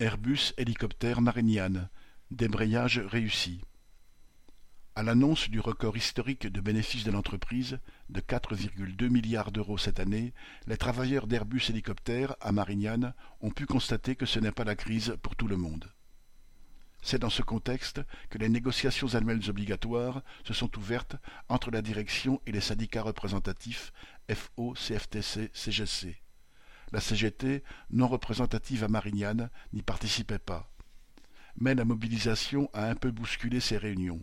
Airbus Hélicoptère Marignane, débrayage réussi. À l'annonce du record historique de bénéfices de l'entreprise, de 4,2 milliards d'euros cette année, les travailleurs d'Airbus Hélicoptère à Marignane ont pu constater que ce n'est pas la crise pour tout le monde. C'est dans ce contexte que les négociations annuelles obligatoires se sont ouvertes entre la direction et les syndicats représentatifs FO, CFTC, CGC. La CGT, non représentative à Marignane, n'y participait pas. Mais la mobilisation a un peu bousculé ces réunions.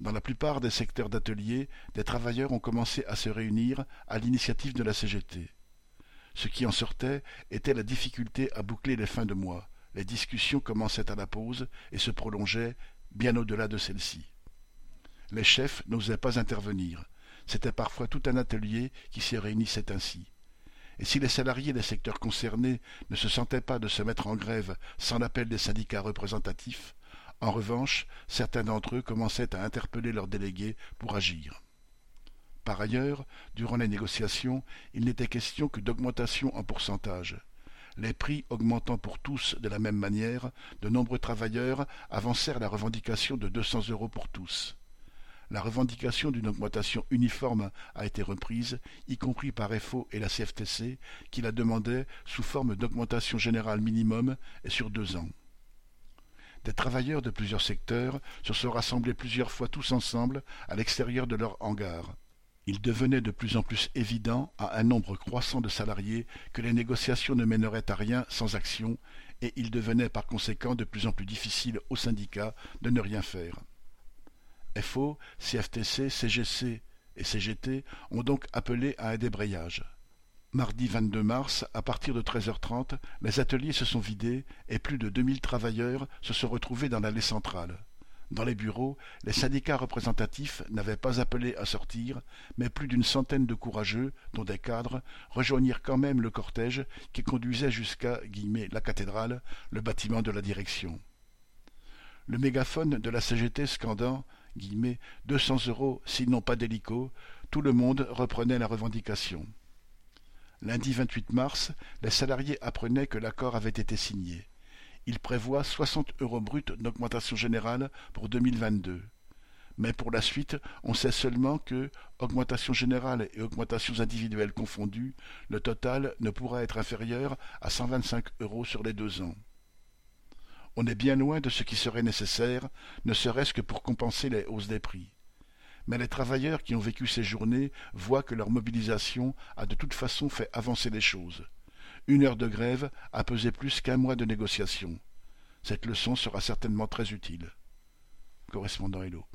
Dans la plupart des secteurs d'ateliers, des travailleurs ont commencé à se réunir à l'initiative de la CGT. Ce qui en sortait était la difficulté à boucler les fins de mois. Les discussions commençaient à la pause et se prolongeaient bien au-delà de celle-ci. Les chefs n'osaient pas intervenir. C'était parfois tout un atelier qui se réunissait ainsi et si les salariés des secteurs concernés ne se sentaient pas de se mettre en grève sans l'appel des syndicats représentatifs, en revanche, certains d'entre eux commençaient à interpeller leurs délégués pour agir. Par ailleurs, durant les négociations, il n'était question que d'augmentation en pourcentage. Les prix augmentant pour tous de la même manière, de nombreux travailleurs avancèrent la revendication de deux cents euros pour tous la revendication d'une augmentation uniforme a été reprise, y compris par FO et la CFTC, qui la demandaient sous forme d'augmentation générale minimum et sur deux ans. Des travailleurs de plusieurs secteurs se sont rassemblés plusieurs fois tous ensemble à l'extérieur de leur hangar. Il devenait de plus en plus évident à un nombre croissant de salariés que les négociations ne mèneraient à rien sans action, et il devenait par conséquent de plus en plus difficile aux syndicats de ne rien faire. FO, CFTC, CGC et CGT ont donc appelé à un débrayage. Mardi 22 mars, à partir de 13h30, les ateliers se sont vidés et plus de 2000 travailleurs se sont retrouvés dans l'allée centrale. Dans les bureaux, les syndicats représentatifs n'avaient pas appelé à sortir, mais plus d'une centaine de courageux, dont des cadres, rejoignirent quand même le cortège qui conduisait jusqu'à la cathédrale, le bâtiment de la direction. Le mégaphone de la CGT scandant deux cents euros sinon pas d'hélico, tout le monde reprenait la revendication. Lundi 28 mars, les salariés apprenaient que l'accord avait été signé. Il prévoit 60 euros bruts d'augmentation générale pour 2022. Mais pour la suite, on sait seulement que, augmentation générale et augmentations individuelles confondues, le total ne pourra être inférieur à 125 euros sur les deux ans on est bien loin de ce qui serait nécessaire, ne serait-ce que pour compenser les hausses des prix. Mais les travailleurs qui ont vécu ces journées voient que leur mobilisation a de toute façon fait avancer les choses. Une heure de grève a pesé plus qu'un mois de négociation. Cette leçon sera certainement très utile. Correspondant Hello.